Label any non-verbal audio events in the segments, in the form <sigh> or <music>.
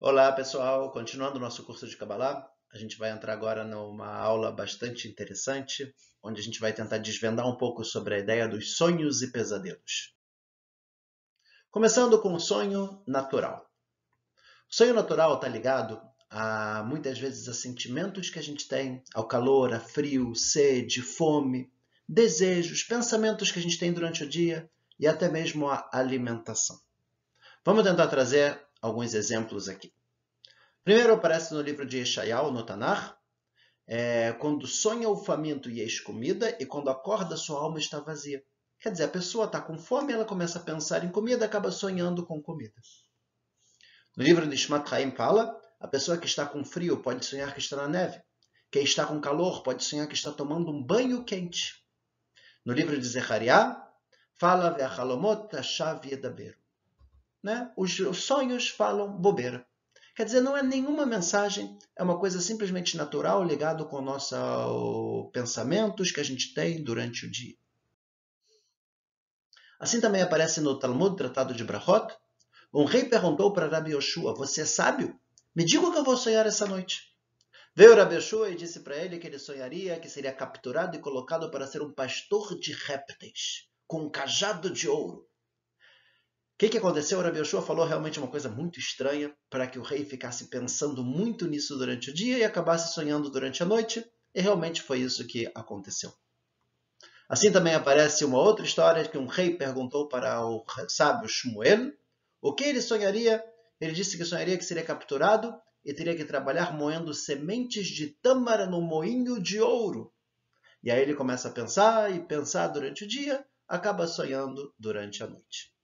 Olá pessoal, continuando o nosso curso de Kabbalah, a gente vai entrar agora numa aula bastante interessante, onde a gente vai tentar desvendar um pouco sobre a ideia dos sonhos e pesadelos. Começando com o sonho natural. O sonho natural está ligado a muitas vezes a sentimentos que a gente tem, ao calor, a frio, sede, fome, desejos, pensamentos que a gente tem durante o dia e até mesmo a alimentação. Vamos tentar trazer alguns exemplos aqui. Primeiro aparece no livro de Yeshayahu, no Tanar, é, quando sonha o faminto e eis comida, e quando acorda sua alma está vazia. Quer dizer, a pessoa está com fome, ela começa a pensar em comida, acaba sonhando com comida. No livro de Ishmat Haim fala, a pessoa que está com frio pode sonhar que está na neve. Quem está com calor pode sonhar que está tomando um banho quente. No livro de Zechariah, fala Ve'achalomot Tashav Yedaberu né? Os, os sonhos falam bobeira. Quer dizer, não é nenhuma mensagem, é uma coisa simplesmente natural ligado com nossos pensamentos que a gente tem durante o dia. Assim também aparece no Talmud, Tratado de Brahot, um rei perguntou para Rabi Yoshua, você é sábio? Me diga o que eu vou sonhar essa noite. Veio Rabi Yoshua e disse para ele que ele sonharia que seria capturado e colocado para ser um pastor de répteis, com um cajado de ouro que, que aconteceu? Rabi Yoshua falou realmente uma coisa muito estranha para que o rei ficasse pensando muito nisso durante o dia e acabasse sonhando durante a noite, e realmente foi isso que aconteceu. Assim também aparece uma outra história que um rei perguntou para o sábio Shmuel o que ele sonharia. Ele disse que sonharia que seria capturado e teria que trabalhar moendo sementes de tâmara no moinho de ouro. E aí ele começa a pensar e pensar durante o dia, acaba sonhando durante a noite.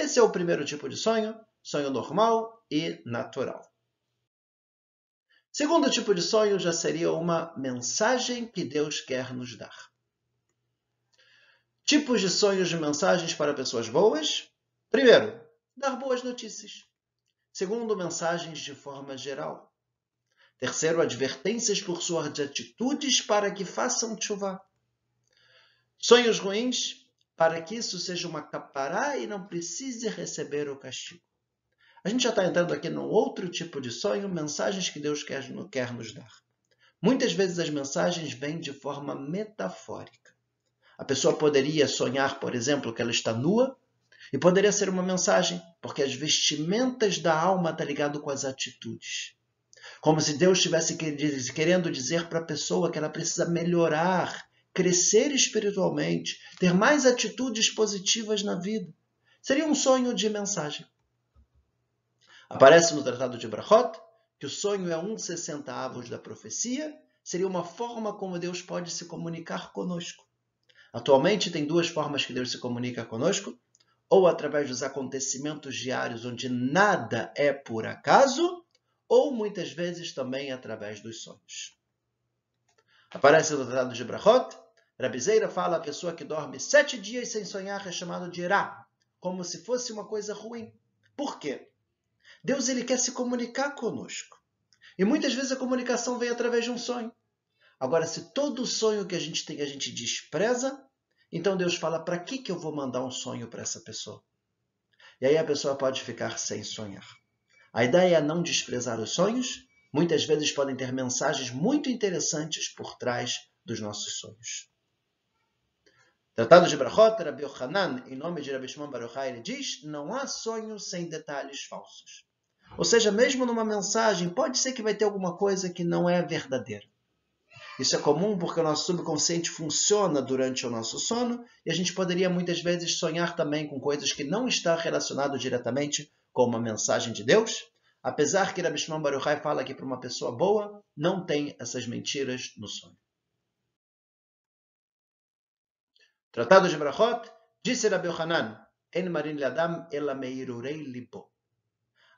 Esse é o primeiro tipo de sonho, sonho normal e natural. Segundo tipo de sonho já seria uma mensagem que Deus quer nos dar. Tipos de sonhos de mensagens para pessoas boas. Primeiro, dar boas notícias. Segundo, mensagens de forma geral. Terceiro, advertências por suas atitudes para que façam chuva. Sonhos ruins, para que isso seja uma capará e não precise receber o castigo. A gente já está entrando aqui num outro tipo de sonho, mensagens que Deus quer, quer nos dar. Muitas vezes as mensagens vêm de forma metafórica. A pessoa poderia sonhar, por exemplo, que ela está nua, e poderia ser uma mensagem, porque as vestimentas da alma estão tá ligado com as atitudes. Como se Deus estivesse querendo dizer para a pessoa que ela precisa melhorar crescer espiritualmente, ter mais atitudes positivas na vida. Seria um sonho de mensagem. Aparece no Tratado de Brachot que o sonho é um sessentavos da profecia, seria uma forma como Deus pode se comunicar conosco. Atualmente tem duas formas que Deus se comunica conosco, ou através dos acontecimentos diários onde nada é por acaso, ou muitas vezes também através dos sonhos. Aparece no Tratado de Brachot, Rabizeira fala a pessoa que dorme sete dias sem sonhar é chamado de Irá, como se fosse uma coisa ruim. Por quê? Deus ele quer se comunicar conosco. E muitas vezes a comunicação vem através de um sonho. Agora, se todo sonho que a gente tem a gente despreza, então Deus fala: para que, que eu vou mandar um sonho para essa pessoa? E aí a pessoa pode ficar sem sonhar. A ideia é não desprezar os sonhos, muitas vezes podem ter mensagens muito interessantes por trás dos nossos sonhos. Tratado de Brachot, Rabbi Yohanan, em nome de Rabbi Shimon Baruchai, ele diz, não há sonhos sem detalhes falsos. Ou seja, mesmo numa mensagem, pode ser que vai ter alguma coisa que não é verdadeira. Isso é comum porque o nosso subconsciente funciona durante o nosso sono e a gente poderia muitas vezes sonhar também com coisas que não estão relacionadas diretamente com uma mensagem de Deus, Apesar que Rabbi Shimon Baruchai fala que para uma pessoa boa não tem essas mentiras no sonho. Tratado de Brachot, disse Rabbi Hanan, En marin ladam ela meirurei lipo.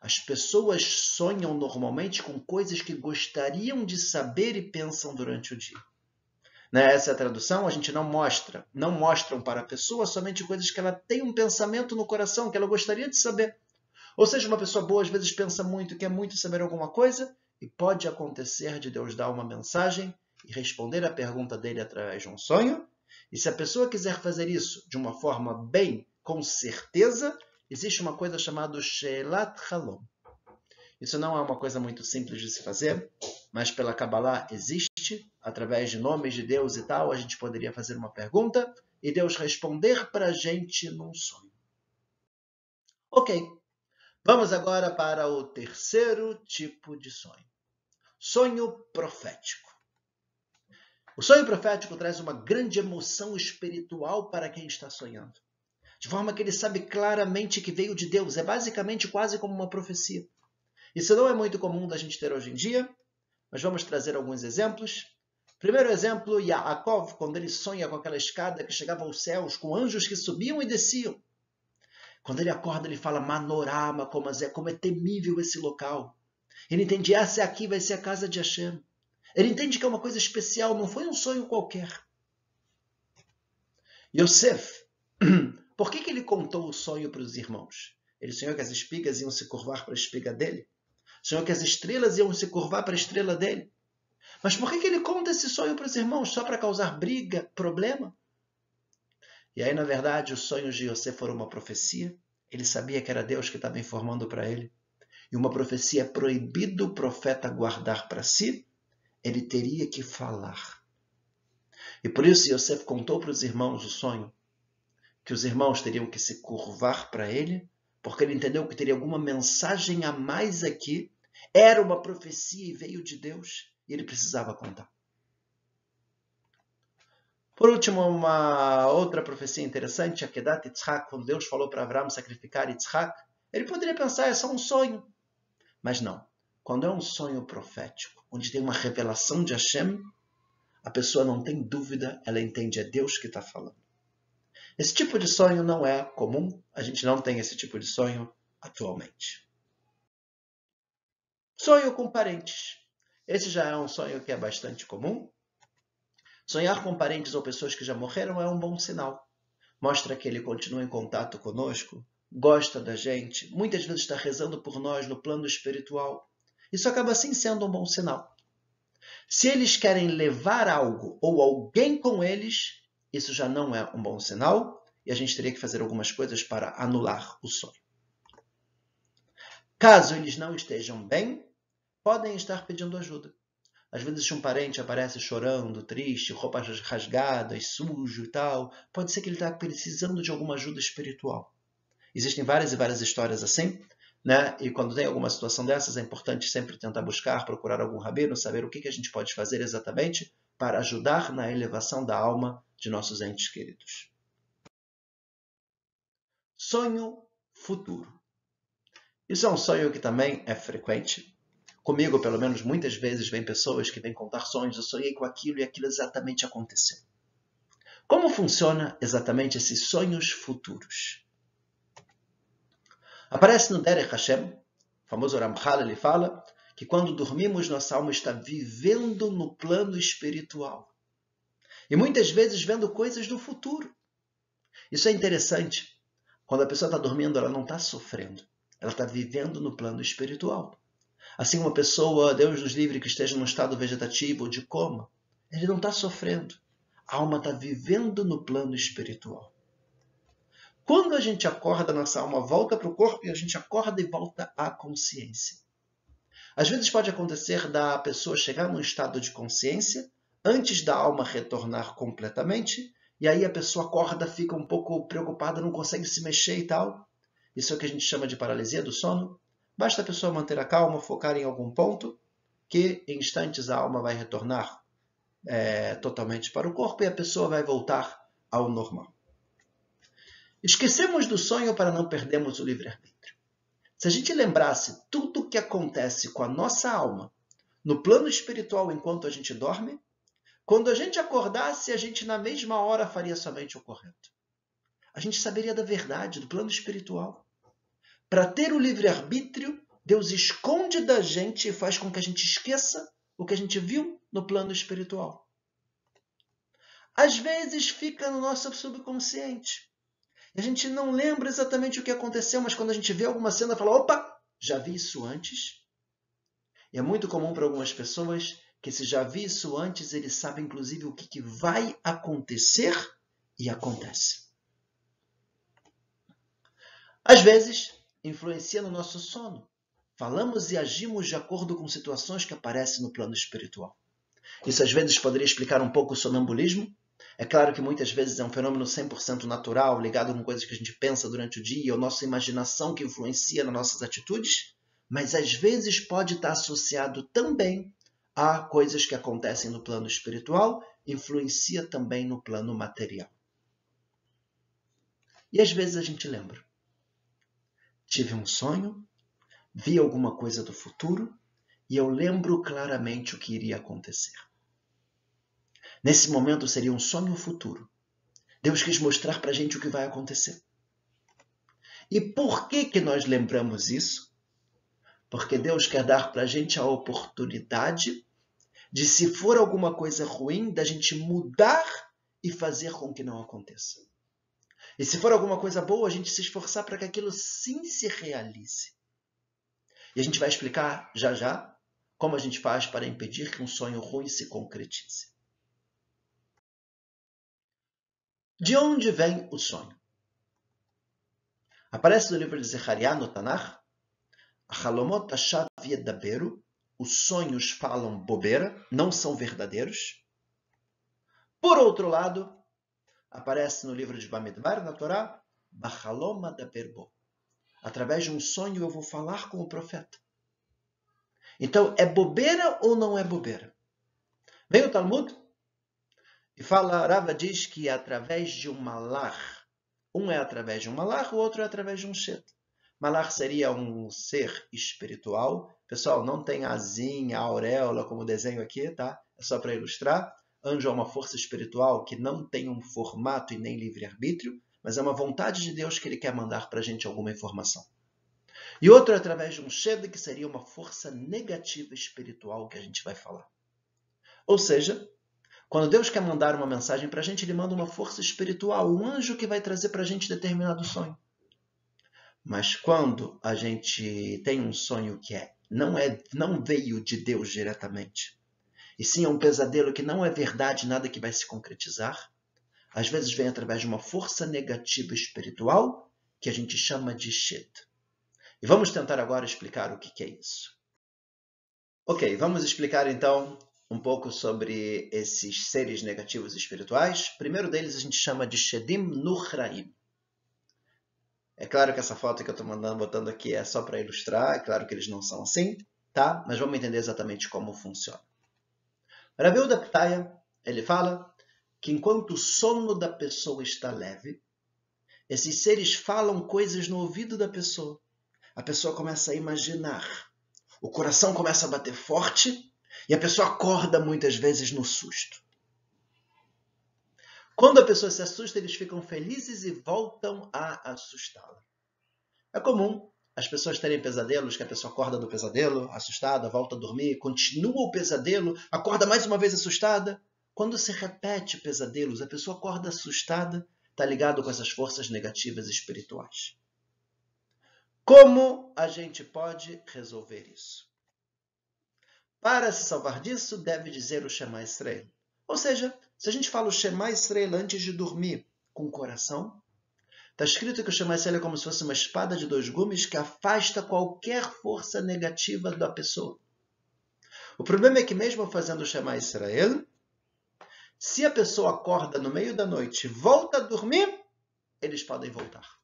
As pessoas sonham normalmente com coisas que gostariam de saber e pensam durante o dia. Nessa é tradução, a gente não mostra, não mostram para a pessoa somente coisas que ela tem um pensamento no coração que ela gostaria de saber. Ou seja, uma pessoa boa às vezes pensa muito, quer muito saber alguma coisa, e pode acontecer de Deus dar uma mensagem e responder a pergunta dele através de um sonho. E se a pessoa quiser fazer isso de uma forma bem, com certeza, existe uma coisa chamada Shelat Halom. Isso não é uma coisa muito simples de se fazer, mas pela Kabbalah existe, através de nomes de Deus e tal, a gente poderia fazer uma pergunta e Deus responder para a gente num sonho. Ok, vamos agora para o terceiro tipo de sonho. Sonho profético. O sonho profético traz uma grande emoção espiritual para quem está sonhando. De forma que ele sabe claramente que veio de Deus. É basicamente quase como uma profecia. Isso não é muito comum da gente ter hoje em dia, mas vamos trazer alguns exemplos. Primeiro exemplo, Yaakov, quando ele sonha com aquela escada que chegava aos céus, com anjos que subiam e desciam. Quando ele acorda, ele fala Manorama, como é, como é temível esse local. Ele entende, essa aqui vai ser a casa de Hashem. Ele entende que é uma coisa especial, não foi um sonho qualquer. Yosef, <clears throat> por que, que ele contou o sonho para os irmãos? Ele sonhou que as espigas iam se curvar para a espiga dele? Sonhou que as estrelas iam se curvar para a estrela dele? Mas por que, que ele conta esse sonho para os irmãos? Só para causar briga, problema? E aí, na verdade, os sonhos de Yosef foram uma profecia. Ele sabia que era Deus que estava informando para ele. E uma profecia é proibido o profeta guardar para si ele teria que falar. E por isso Yosef contou para os irmãos o sonho, que os irmãos teriam que se curvar para ele, porque ele entendeu que teria alguma mensagem a mais aqui, era uma profecia e veio de Deus, e ele precisava contar. Por último, uma outra profecia interessante, a Kedat Yitzhak, quando Deus falou para Abraão sacrificar Yitzhak, ele poderia pensar, é só um sonho. Mas não. Quando é um sonho profético, onde tem uma revelação de Hashem, a pessoa não tem dúvida, ela entende, é Deus que está falando. Esse tipo de sonho não é comum, a gente não tem esse tipo de sonho atualmente. Sonho com parentes. Esse já é um sonho que é bastante comum. Sonhar com parentes ou pessoas que já morreram é um bom sinal. Mostra que ele continua em contato conosco, gosta da gente, muitas vezes está rezando por nós no plano espiritual. Isso acaba assim sendo um bom sinal. Se eles querem levar algo ou alguém com eles, isso já não é um bom sinal e a gente teria que fazer algumas coisas para anular o sonho. Caso eles não estejam bem, podem estar pedindo ajuda. Às vezes um parente aparece chorando, triste, roupas rasgadas, sujo e tal. Pode ser que ele está precisando de alguma ajuda espiritual. Existem várias e várias histórias assim. Né? E quando tem alguma situação dessas, é importante sempre tentar buscar, procurar algum rabino, saber o que, que a gente pode fazer exatamente para ajudar na elevação da alma de nossos entes queridos. Sonho futuro. Isso é um sonho que também é frequente. Comigo, pelo menos, muitas vezes vem pessoas que vêm contar sonhos. Eu sonhei com aquilo e aquilo exatamente aconteceu. Como funciona exatamente esses sonhos futuros? Aparece no Derech Hashem, o famoso Ramchal, ele fala que quando dormimos, nossa alma está vivendo no plano espiritual. E muitas vezes vendo coisas do futuro. Isso é interessante. Quando a pessoa está dormindo, ela não está sofrendo. Ela está vivendo no plano espiritual. Assim, uma pessoa, Deus nos livre, que esteja num estado vegetativo ou de coma, ele não está sofrendo. A alma está vivendo no plano espiritual. Quando a gente acorda, nossa alma volta para o corpo e a gente acorda e volta à consciência. Às vezes pode acontecer da pessoa chegar num estado de consciência antes da alma retornar completamente, e aí a pessoa acorda, fica um pouco preocupada, não consegue se mexer e tal. Isso é o que a gente chama de paralisia do sono. Basta a pessoa manter a calma, focar em algum ponto, que em instantes a alma vai retornar é, totalmente para o corpo e a pessoa vai voltar ao normal. Esquecemos do sonho para não perdermos o livre-arbítrio. Se a gente lembrasse tudo o que acontece com a nossa alma no plano espiritual enquanto a gente dorme, quando a gente acordasse, a gente na mesma hora faria somente o correto. A gente saberia da verdade, do plano espiritual. Para ter o livre-arbítrio, Deus esconde da gente e faz com que a gente esqueça o que a gente viu no plano espiritual. Às vezes fica no nosso subconsciente. A gente não lembra exatamente o que aconteceu, mas quando a gente vê alguma cena, fala: opa, já vi isso antes. E é muito comum para algumas pessoas que, se já vi isso antes, eles sabem inclusive o que, que vai acontecer e acontece. Às vezes, influencia no nosso sono. falamos e agimos de acordo com situações que aparecem no plano espiritual. Isso às vezes poderia explicar um pouco o sonambulismo. É claro que muitas vezes é um fenômeno 100% natural, ligado com coisas que a gente pensa durante o dia, ou nossa imaginação que influencia nas nossas atitudes, mas às vezes pode estar associado também a coisas que acontecem no plano espiritual, influencia também no plano material. E às vezes a gente lembra. Tive um sonho, vi alguma coisa do futuro e eu lembro claramente o que iria acontecer. Nesse momento seria um sonho futuro. Deus quis mostrar para a gente o que vai acontecer. E por que, que nós lembramos isso? Porque Deus quer dar para a gente a oportunidade de, se for alguma coisa ruim, da gente mudar e fazer com que não aconteça. E se for alguma coisa boa, a gente se esforçar para que aquilo sim se realize. E a gente vai explicar já já como a gente faz para impedir que um sonho ruim se concretize? De onde vem o sonho? Aparece no livro de Zechariah, no Tanakh, Halomot os sonhos falam bobeira, não são verdadeiros. Por outro lado, aparece no livro de Bamidbar, na Torá, Bachaloma da Berbo. Através de um sonho eu vou falar com o profeta. Então, é bobeira ou não é bobeira? Vem o Talmud e fala, Rava diz que é através de um malar. Um é através de um malar, o outro é através de um shet. Malar seria um ser espiritual. Pessoal, não tem asinha, auréola como desenho aqui, tá? É só para ilustrar. Anjo é uma força espiritual que não tem um formato e nem livre-arbítrio, mas é uma vontade de Deus que ele quer mandar para a gente alguma informação. E outro é através de um Shed, que seria uma força negativa espiritual que a gente vai falar. Ou seja, quando Deus quer mandar uma mensagem para a gente, Ele manda uma força espiritual, um anjo que vai trazer para a gente determinado sonho. Mas quando a gente tem um sonho que é, não, é, não veio de Deus diretamente, e sim é um pesadelo que não é verdade, nada que vai se concretizar, às vezes vem através de uma força negativa espiritual que a gente chama de Shed. E vamos tentar agora explicar o que é isso. Ok, vamos explicar então um pouco sobre esses seres negativos espirituais. O primeiro deles a gente chama de Shedim Nuhraim. É claro que essa foto que eu estou mandando, botando aqui é só para ilustrar, é claro que eles não são assim, tá? Mas vamos entender exatamente como funciona. Rabiu da Ptaya, ele fala que enquanto o sono da pessoa está leve, esses seres falam coisas no ouvido da pessoa a pessoa começa a imaginar. O coração começa a bater forte e a pessoa acorda muitas vezes no susto. Quando a pessoa se assusta, eles ficam felizes e voltam a assustá-la. É comum as pessoas terem pesadelos, que a pessoa acorda do pesadelo, assustada, volta a dormir, continua o pesadelo, acorda mais uma vez assustada. Quando se repete pesadelos, a pessoa acorda assustada, está ligado com essas forças negativas espirituais. Como a gente pode resolver isso? Para se salvar disso, deve dizer o Shema Israel. Ou seja, se a gente fala o Shema Israel antes de dormir com o coração, está escrito que o Shema Israel é como se fosse uma espada de dois gumes que afasta qualquer força negativa da pessoa. O problema é que mesmo fazendo o Shema Israel, se a pessoa acorda no meio da noite e volta a dormir, eles podem voltar.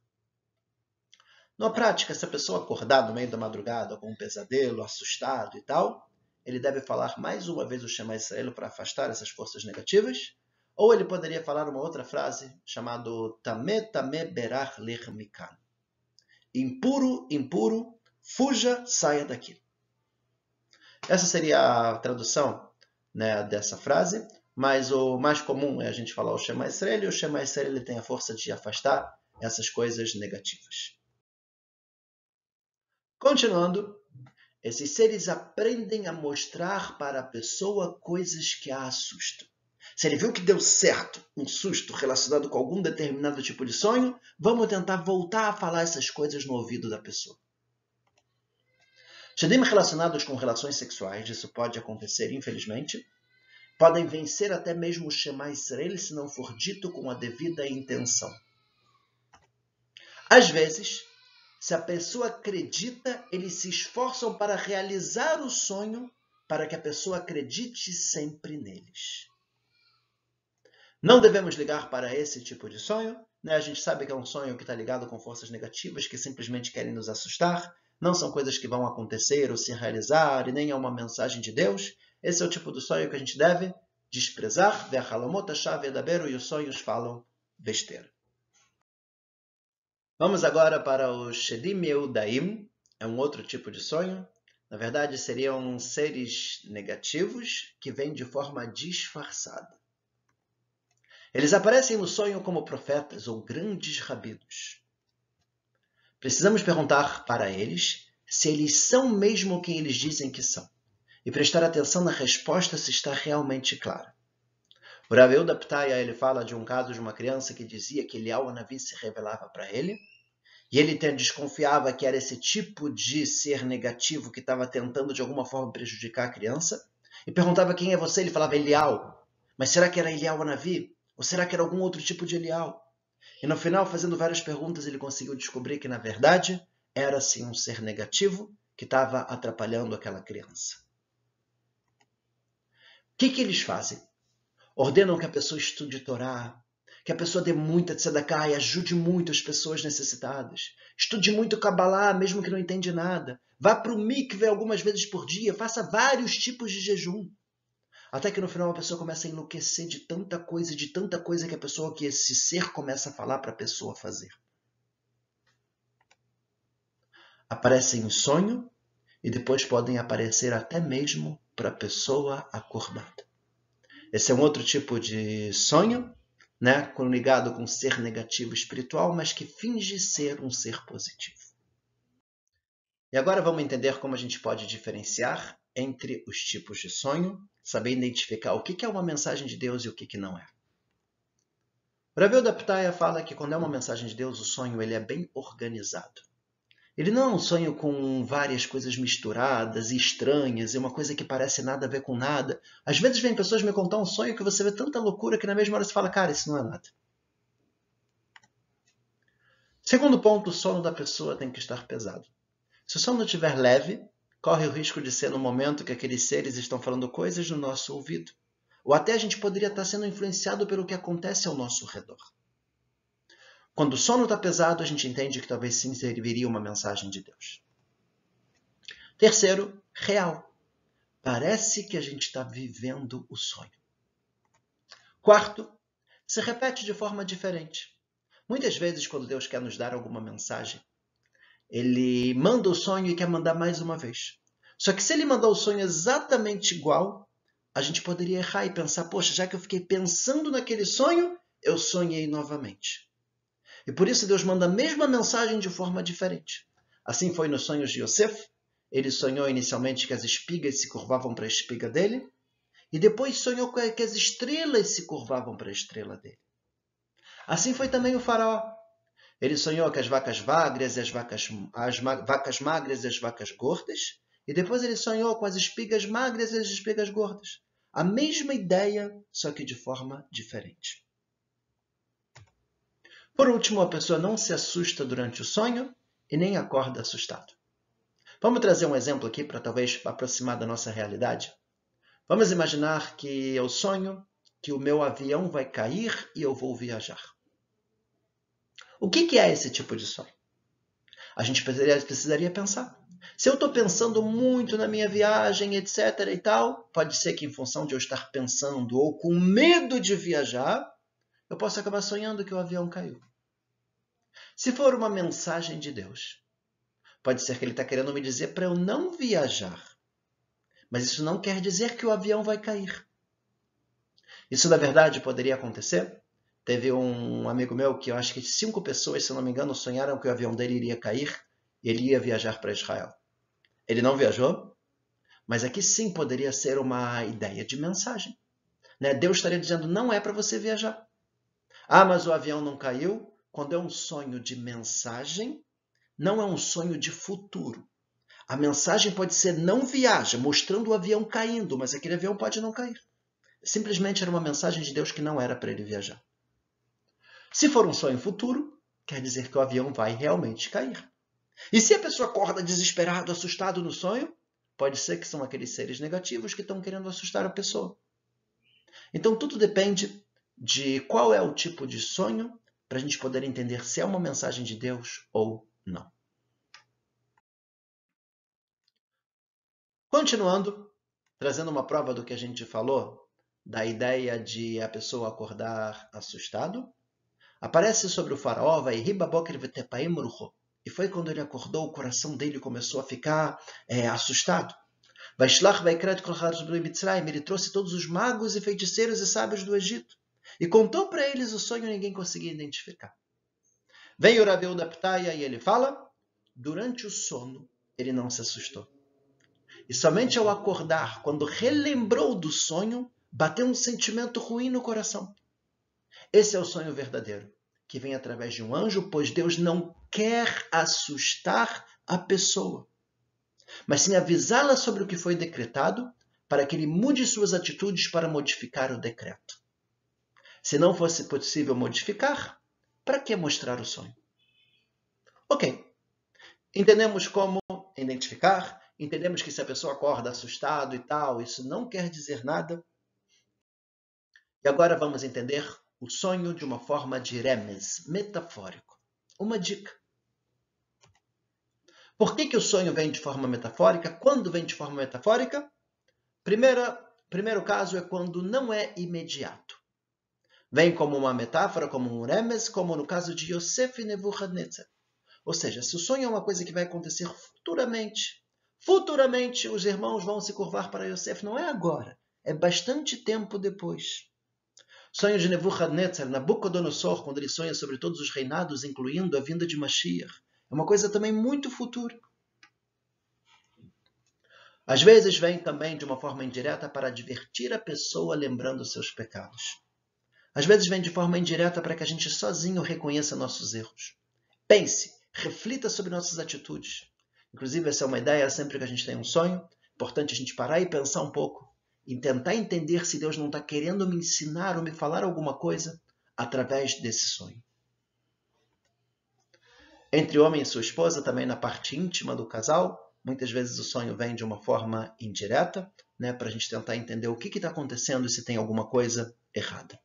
Na prática, se a pessoa acordar no meio da madrugada com um pesadelo, assustado e tal, ele deve falar mais uma vez o Shema Israel para afastar essas forças negativas, ou ele poderia falar uma outra frase chamada Tame Tame Berach Ler Mikan. Impuro, impuro, fuja, saia daqui. Essa seria a tradução né, dessa frase, mas o mais comum é a gente falar o Shema Israel, e o Shema Israel ele tem a força de afastar essas coisas negativas. Continuando, esses seres aprendem a mostrar para a pessoa coisas que a assustam. Se ele viu que deu certo um susto relacionado com algum determinado tipo de sonho, vamos tentar voltar a falar essas coisas no ouvido da pessoa. Shadim relacionados com relações sexuais, isso pode acontecer, infelizmente, podem vencer até mesmo o Shema Israel se não for dito com a devida intenção. Às vezes, Se a pessoa acredita, eles se esforçam para realizar o sonho para que a pessoa acredite sempre neles. Não devemos ligar para esse tipo de sonho. Né? A gente sabe que é um sonho que está ligado com forças negativas que simplesmente querem nos assustar. Não são coisas que vão acontecer ou se realizar, e nem é uma mensagem de Deus. Esse é o tipo do sonho que a gente deve desprezar. E os sonhos falam besteira. Vamos agora para o Shedim Yehudaim. É um outro tipo de sonho. Na verdade, seriam seres negativos que vêm de forma disfarçada. Eles aparecem no sonho como profetas ou grandes rabinos. Precisamos perguntar para eles se eles são mesmo quem eles dizem que são e prestar atenção na resposta se está realmente clara. O Rav da Ptaya ele fala de um caso de uma criança que dizia que Eliyahu Navi se revelava para ele e ele desconfiava que era esse tipo de ser negativo que estava tentando de alguma forma prejudicar a criança. E perguntava quem é você, ele falava Elial. Mas será que era Elial Anavi? Ou será que era algum outro tipo de Elial? E no final, fazendo várias perguntas, ele conseguiu descobrir que, na verdade, era sim um ser negativo que estava atrapalhando aquela criança. O que, que eles fazem? Ordenam que a pessoa estude Torá, que a pessoa dê muita tzedakah e ajude muito as pessoas necessitadas. Estude muito Kabbalah, mesmo que não entende nada. Vá para o mikve algumas vezes por dia, faça vários tipos de jejum. Até que no final a pessoa começa a enlouquecer de tanta coisa, de tanta coisa que a pessoa, que esse ser começa a falar para a pessoa fazer. Aparecem em sonho e depois podem aparecer até mesmo para a pessoa acordada. Esse é um outro tipo de sonho né, ligado com ser negativo espiritual, mas que finge ser um ser positivo. E agora vamos entender como a gente pode diferenciar entre os tipos de sonho, saber identificar o que é uma mensagem de Deus e o que não é. Ravel da Ptaya fala que quando é uma mensagem de Deus, o sonho ele é bem organizado. Ele não é um sonho com várias coisas misturadas e estranhas, e uma coisa que parece nada a ver com nada. Às vezes vem pessoas me contar um sonho que você vê tanta loucura que na mesma hora você fala, cara, isso não é nada. Segundo ponto, o sono da pessoa tem que estar pesado. Se o sono estiver leve, corre o risco de ser no momento que aqueles seres estão falando coisas no nosso ouvido. Ou até a gente poderia estar sendo influenciado pelo que acontece ao nosso redor. Quando o sono está pesado, a gente entende que talvez sim serviria uma mensagem de Deus. Terceiro, real. Parece que a gente está vivendo o sonho. Quarto, se repete de forma diferente. Muitas vezes, quando Deus quer nos dar alguma mensagem, ele manda o sonho e quer mandar mais uma vez. Só que se ele mandar o sonho exatamente igual, a gente poderia errar e pensar: poxa, já que eu fiquei pensando naquele sonho, eu sonhei novamente. E por isso Deus manda a mesma mensagem de forma diferente. Assim foi nos sonhos de Yosef. Ele sonhou inicialmente que as espigas se curvavam para a espiga dele, e depois sonhou que as estrelas se curvavam para a estrela dele. Assim foi também o faraó. Ele sonhou que as vacas magras e as vacas, as vacas magras e as vacas gordas, e depois ele sonhou com as espigas magras e as espigas gordas. A mesma ideia, só que de forma diferente. Por último, a pessoa não se assusta durante o sonho e nem acorda assustado. Vamos trazer um exemplo aqui para talvez aproximar da nossa realidade? Vamos imaginar que eu sonho que o meu avião vai cair e eu vou viajar. O que é esse tipo de sonho? A gente precisaria pensar. Se eu estou pensando muito na minha viagem, etc. e tal, pode ser que em função de eu estar pensando ou com medo de viajar, eu possa acabar sonhando que o avião caiu. Se for uma mensagem de Deus, pode ser que ele está querendo me dizer para eu não viajar. Mas isso não quer dizer que o avião vai cair. Isso, na verdade, poderia acontecer. Teve um amigo meu que eu acho que cinco pessoas, se não me engano, sonharam que o avião dele iria cair e ele ia viajar para Israel. Ele não viajou, mas aqui sim poderia ser uma ideia de mensagem. Né? Deus estaria dizendo: não é para você viajar. Ah, mas o avião não caiu, quando é um sonho de mensagem, não é um sonho de futuro. A mensagem pode ser não viaja, mostrando o avião caindo, mas aquele avião pode não cair. Simplesmente era uma mensagem de Deus que não era para ele viajar. Se for um sonho futuro, quer dizer que o avião vai realmente cair. E se a pessoa acorda desesperado, assustado no sonho, pode ser que são aqueles seres negativos que estão querendo assustar a pessoa. Então tudo depende de qual é o tipo de sonho para a gente poder entender se é uma mensagem de Deus ou não. Continuando, trazendo uma prova do que a gente falou, da ideia de a pessoa acordar assustado, aparece sobre o faraó, vai e foi quando ele acordou, o coração dele começou a ficar é, assustado. Ele trouxe todos os magos e feiticeiros e sábios do Egito e contou para eles o sonho ninguém conseguia identificar. Vem o Rabeu da Ptaia e ele fala: durante o sono ele não se assustou. E somente ao acordar, quando relembrou do sonho, bateu um sentimento ruim no coração. Esse é o sonho verdadeiro, que vem através de um anjo, pois Deus não quer assustar a pessoa, mas sim avisá-la sobre o que foi decretado, para que ele mude suas atitudes para modificar o decreto. Se não fosse possível modificar, para que mostrar o sonho? Ok. Entendemos como identificar, entendemos que se a pessoa acorda assustado e tal, isso não quer dizer nada. E agora vamos entender o sonho de uma forma de remes, metafórico. Uma dica. Por que, que o sonho vem de forma metafórica? Quando vem de forma metafórica? Primeira, primeiro caso é quando não é imediato. Vem como uma metáfora, como um remes, como no caso de Yosef e Nebuchadnezzar. Ou seja, se o sonho é uma coisa que vai acontecer futuramente, futuramente os irmãos vão se curvar para Yosef, não é agora, é bastante tempo depois. Sonho de Nebuchadnezzar, Nabucodonosor, quando ele sonha sobre todos os reinados, incluindo a vinda de Mashiach. É uma coisa também muito futura. Às vezes vem também de uma forma indireta para advertir a pessoa lembrando seus pecados. Às vezes vem de forma indireta para que a gente sozinho reconheça nossos erros. Pense, reflita sobre nossas atitudes. Inclusive, essa é uma ideia sempre que a gente tem um sonho. Importante a gente parar e pensar um pouco e tentar entender se Deus não está querendo me ensinar ou me falar alguma coisa através desse sonho. Entre o homem e sua esposa, também na parte íntima do casal, muitas vezes o sonho vem de uma forma indireta, né, para a gente tentar entender o que está acontecendo e se tem alguma coisa errada.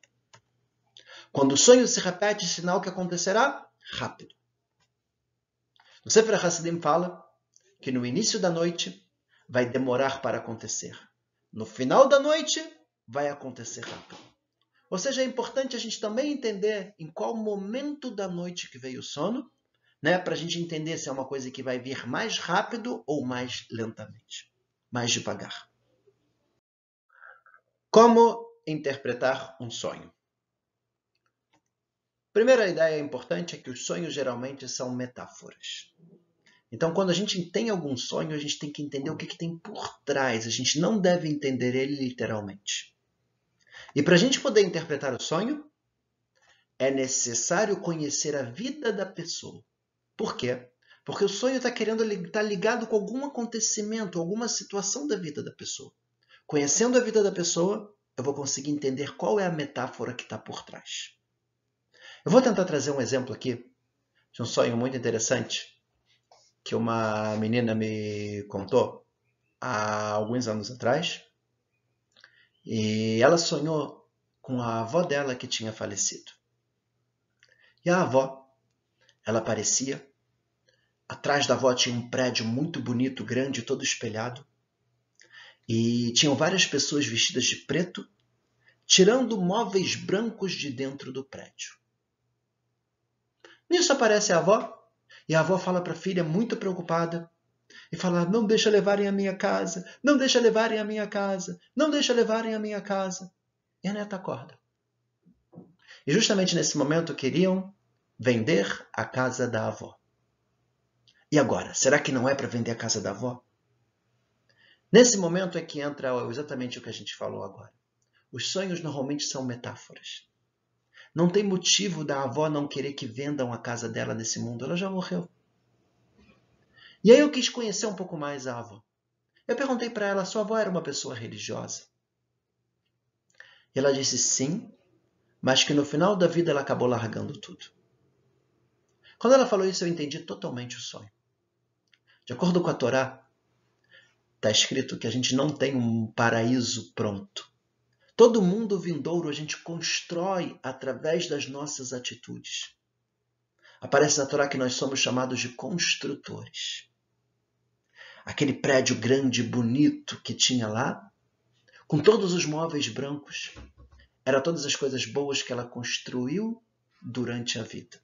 Quando o sonho se repete, sinal que acontecerá rápido. No Sefer Hassidim fala que no início da noite vai demorar para acontecer. No final da noite vai acontecer rápido. Ou seja, é importante a gente também entender em qual momento da noite que veio o sono, né, para a gente entender se é uma coisa que vai vir mais rápido ou mais lentamente, mais devagar. Como interpretar um sonho? Primeira ideia importante é que os sonhos geralmente são metáforas. Então, quando a gente tem algum sonho, a gente tem que entender o que, que tem por trás. A gente não deve entender ele literalmente. E para a gente poder interpretar o sonho, é necessário conhecer a vida da pessoa. Por quê? Porque o sonho está querendo estar tá ligado com algum acontecimento, alguma situação da vida da pessoa. Conhecendo a vida da pessoa, eu vou conseguir entender qual é a metáfora que está por trás. Eu vou tentar trazer um exemplo aqui de um sonho muito interessante que uma menina me contou há alguns anos atrás. E ela sonhou com a avó dela que tinha falecido. E a avó, ela aparecia. Atrás da avó tinha um prédio muito bonito, grande, todo espelhado. E tinham várias pessoas vestidas de preto, tirando móveis brancos de dentro do prédio. Nisso aparece a avó, e a avó fala para a filha, muito preocupada, e fala: Não deixa levarem a minha casa, não deixa levarem a minha casa, não deixa levarem a minha casa. E a neta acorda. E justamente nesse momento queriam vender a casa da avó. E agora, será que não é para vender a casa da avó? Nesse momento é que entra exatamente o que a gente falou agora. Os sonhos normalmente são metáforas. Não tem motivo da avó não querer que vendam a casa dela nesse mundo. Ela já morreu. E aí eu quis conhecer um pouco mais a avó. Eu perguntei para ela: sua avó era uma pessoa religiosa? Ela disse sim, mas que no final da vida ela acabou largando tudo. Quando ela falou isso, eu entendi totalmente o sonho. De acordo com a Torá, está escrito que a gente não tem um paraíso pronto. Todo mundo vindouro a gente constrói através das nossas atitudes. Aparece na Torá que nós somos chamados de construtores. Aquele prédio grande bonito que tinha lá, com todos os móveis brancos, era todas as coisas boas que ela construiu durante a vida.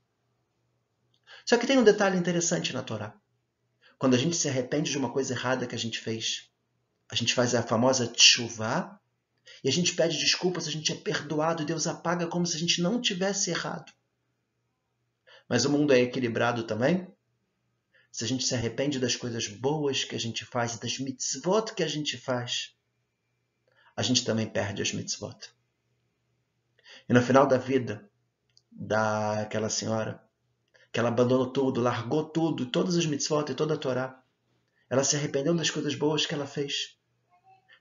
Só que tem um detalhe interessante na Torá. Quando a gente se arrepende de uma coisa errada que a gente fez, a gente faz a famosa chuva e a gente pede desculpas, a gente é perdoado Deus apaga como se a gente não tivesse errado. Mas o mundo é equilibrado também. Se a gente se arrepende das coisas boas que a gente faz e das mitzvot que a gente faz, a gente também perde as mitzvot. E no final da vida daquela senhora, que ela abandonou tudo, largou tudo, todas as mitzvot e toda a Torá, ela se arrependeu das coisas boas que ela fez.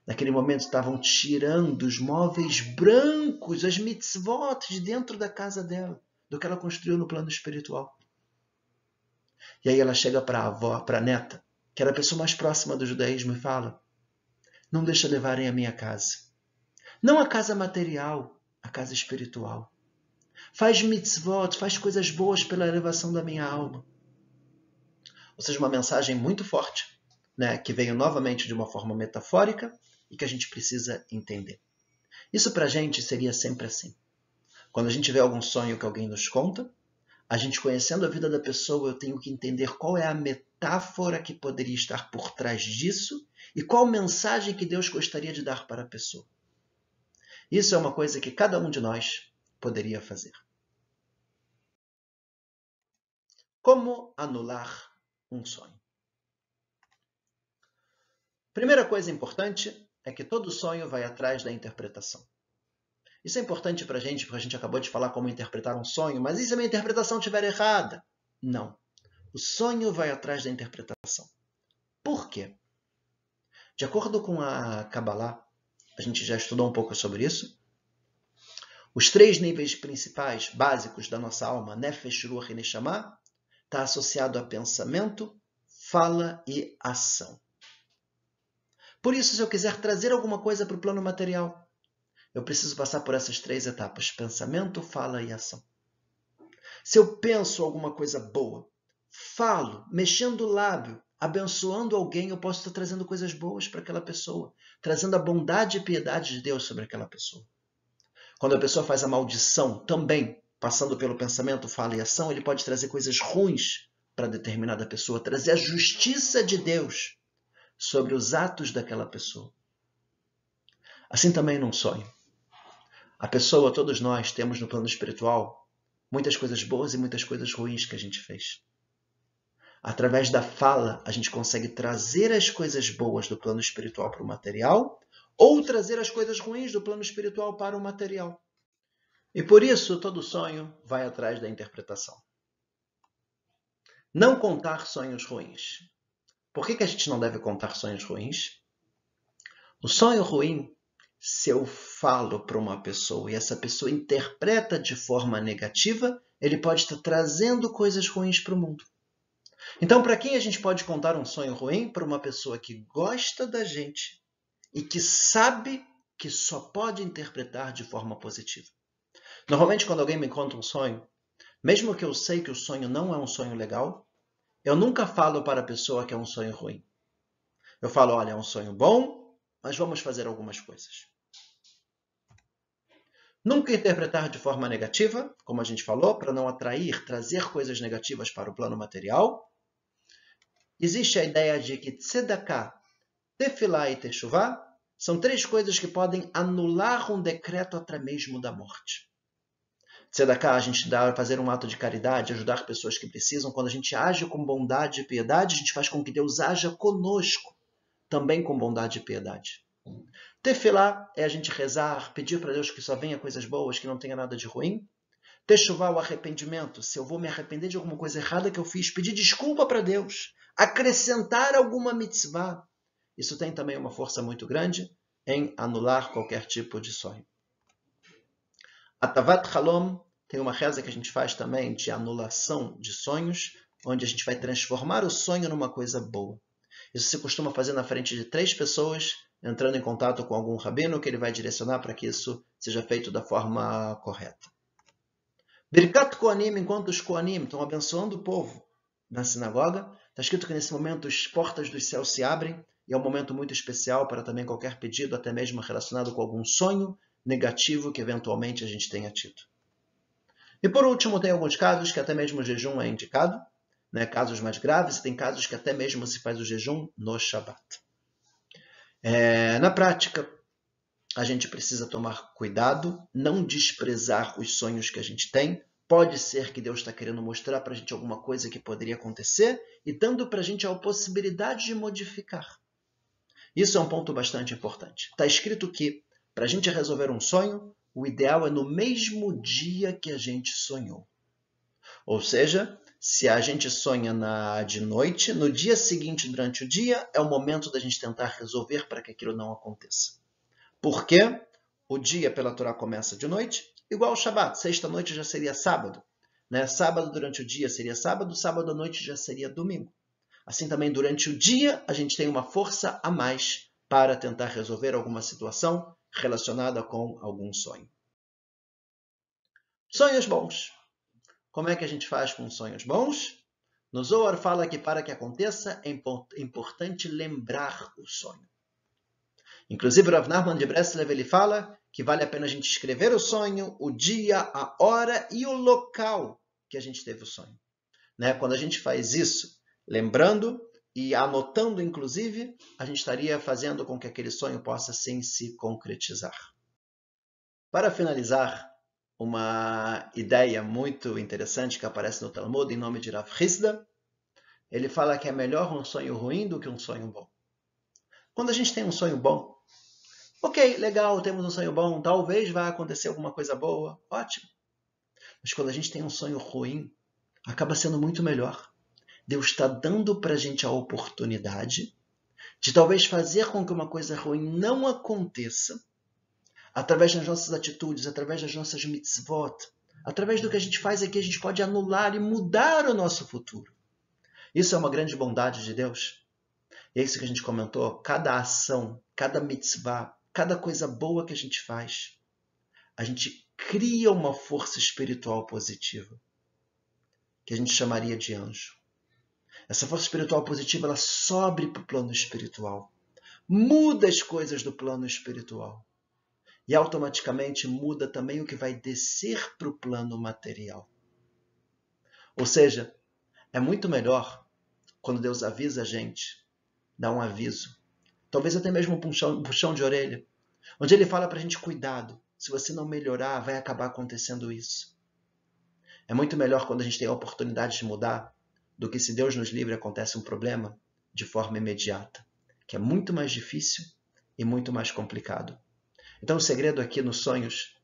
Naquele momento estavam tirando os móveis brancos, as mitzvot de dentro da casa dela, do que ela construiu no plano espiritual. E aí ela chega para a avó, para a neta, que era a pessoa mais próxima do judaísmo, e fala: Não deixa levarem a minha casa. Não a casa material, a casa espiritual. Faz mitzvot, faz coisas boas pela elevação da minha alma. Ou seja, uma mensagem muito forte, né, que veio novamente de uma forma metafórica e que a gente precisa entender. Isso para a gente seria sempre assim. Quando a gente vê algum sonho que alguém nos conta, a gente conhecendo a vida da pessoa, eu tenho que entender qual é a metáfora que poderia estar por trás disso e qual mensagem que Deus gostaria de dar para a pessoa. Isso é uma coisa que cada um de nós poderia fazer. Como anular um sonho? Primeira coisa importante é que todo sonho vai atrás da interpretação. Isso é importante para a gente, porque a gente acabou de falar como interpretar um sonho, mas e se a minha interpretação estiver errada? Não. O sonho vai atrás da interpretação. Por quê? De acordo com a Kabbalah, a gente já estudou um pouco sobre isso. Os três níveis principais, básicos da nossa alma, Nefesh, Ruach e Neshama, está associado a pensamento, fala e ação. Por isso, se eu quiser trazer alguma coisa para o plano material, eu preciso passar por essas três etapas: pensamento, fala e ação. Se eu penso alguma coisa boa, falo, mexendo o lábio, abençoando alguém, eu posso estar trazendo coisas boas para aquela pessoa, trazendo a bondade e piedade de Deus sobre aquela pessoa. Quando a pessoa faz a maldição, também, passando pelo pensamento, fala e ação, ele pode trazer coisas ruins para determinada pessoa, trazer a justiça de Deus sobre os atos daquela pessoa. Assim também num sonho. A pessoa, todos nós, temos no plano espiritual muitas coisas boas e muitas coisas ruins que a gente fez. Através da fala, a gente consegue trazer as coisas boas do plano espiritual para o material ou trazer as coisas ruins do plano espiritual para o material. E por isso, todo sonho vai atrás da interpretação. Não contar sonhos ruins. Por que, que a gente não deve contar sonhos ruins? O sonho ruim, se eu falo para uma pessoa e essa pessoa interpreta de forma negativa, ele pode estar trazendo coisas ruins para o mundo. Então, para quem a gente pode contar um sonho ruim? Para uma pessoa que gosta da gente e que sabe que só pode interpretar de forma positiva. Normalmente, quando alguém me conta um sonho, mesmo que eu sei que o sonho não é um sonho legal, eu nunca falo para a pessoa que é um sonho ruim. Eu falo, olha, é um sonho bom, mas vamos fazer algumas coisas. Nunca interpretar de forma negativa, como a gente falou, para não atrair, trazer coisas negativas para o plano material. Existe a ideia de que tzedakah, tefilá e techuvá são três coisas que podem anular um decreto até mesmo da morte. Tzedakah, a gente dá fazer um ato de caridade, ajudar pessoas que precisam. Quando a gente age com bondade e piedade, a gente faz com que Deus haja conosco, também com bondade e piedade. Tefilá é a gente rezar, pedir para Deus que só venha coisas boas, que não tenha nada de ruim. Techuvá, o arrependimento. Se eu vou me arrepender de alguma coisa errada que eu fiz, pedir desculpa para Deus, acrescentar alguma mitzvah. Isso tem também uma força muito grande em anular qualquer tipo de sonho. Atavat Halom tem uma reza que a gente faz também de anulação de sonhos. onde a gente vai transformar o sonho numa coisa boa. Isso se costuma fazer na frente de três pessoas, entrando em contato com algum rabino que ele vai direcionar para que isso seja feito da forma correta. Birkat Koanim, enquanto os Koanim estão abençoando o povo na sinagoga, está escrito que nesse momento as portas dos céus se abrem e é um momento muito especial para também qualquer pedido, até mesmo relacionado com algum sonho negativo que eventualmente a gente tenha tido. E por último, tem alguns casos que até mesmo o jejum é indicado, né? casos mais graves, tem casos que até mesmo se faz o jejum no Shabat. É, na prática, a gente precisa tomar cuidado, não desprezar os sonhos que a gente tem. Pode ser que Deus está querendo mostrar para a gente alguma coisa que poderia acontecer e dando para a gente a possibilidade de modificar. Isso é um ponto bastante importante. Está escrito que para a gente resolver um sonho, o ideal é no mesmo dia que a gente sonhou. Ou seja, se a gente sonha na, de noite, no dia seguinte, durante o dia, é o momento da gente tentar resolver para que aquilo não aconteça. Por quê? O dia pela Torá começa de noite, igual o Shabat. Sexta-noite já seria sábado. Né? Sábado durante o dia seria sábado, sábado à noite já seria domingo. Assim também durante o dia a gente tem uma força a mais para tentar resolver alguma situação relacionada com algum sonho. Sonhos bons. Como é que a gente faz com sonhos bons? No Zohar fala que para que aconteça é importante lembrar o sonho. Inclusive, Rav Nachman de Breslev ele fala que vale a pena a gente escrever o sonho, o dia, a hora e o local que a gente teve o sonho. Né? Quando a gente faz isso, lembrando e anotando, inclusive, a gente estaria fazendo com que aquele sonho possa sim se concretizar. Para finalizar, uma ideia muito interessante que aparece no Talmud em nome de Rav Hizda. Ele fala que é melhor um sonho ruim do que um sonho bom. Quando a gente tem um sonho bom, ok, legal, temos um sonho bom, talvez vá acontecer alguma coisa boa, ótimo. Mas quando a gente tem um sonho ruim, acaba sendo muito melhor. Deus está dando para a gente a oportunidade de talvez fazer com que uma coisa ruim não aconteça através das nossas atitudes, através das nossas mitzvot, através do que a gente faz aqui, a gente pode anular e mudar o nosso futuro. Isso é uma grande bondade de Deus. E é isso que a gente comentou: cada ação, cada mitzvah, cada coisa boa que a gente faz, a gente cria uma força espiritual positiva, que a gente chamaria de anjo. Essa força espiritual positiva ela sobe para o plano espiritual, muda as coisas do plano espiritual e automaticamente muda também o que vai descer para o plano material. Ou seja, é muito melhor quando Deus avisa a gente, dá um aviso, talvez até mesmo um puxão, um puxão de orelha, onde ele fala para a gente: cuidado, se você não melhorar, vai acabar acontecendo isso. É muito melhor quando a gente tem a oportunidade de mudar do que se Deus nos livre acontece um problema de forma imediata, que é muito mais difícil e muito mais complicado. Então, o segredo aqui nos sonhos,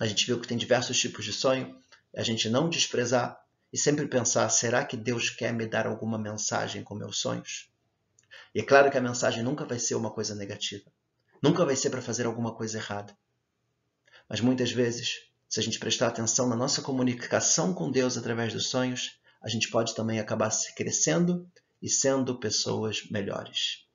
a gente viu que tem diversos tipos de sonho, a gente não desprezar e sempre pensar: será que Deus quer me dar alguma mensagem com meus sonhos? E é claro que a mensagem nunca vai ser uma coisa negativa, nunca vai ser para fazer alguma coisa errada. Mas muitas vezes, se a gente prestar atenção na nossa comunicação com Deus através dos sonhos, a gente pode também acabar crescendo e sendo pessoas melhores.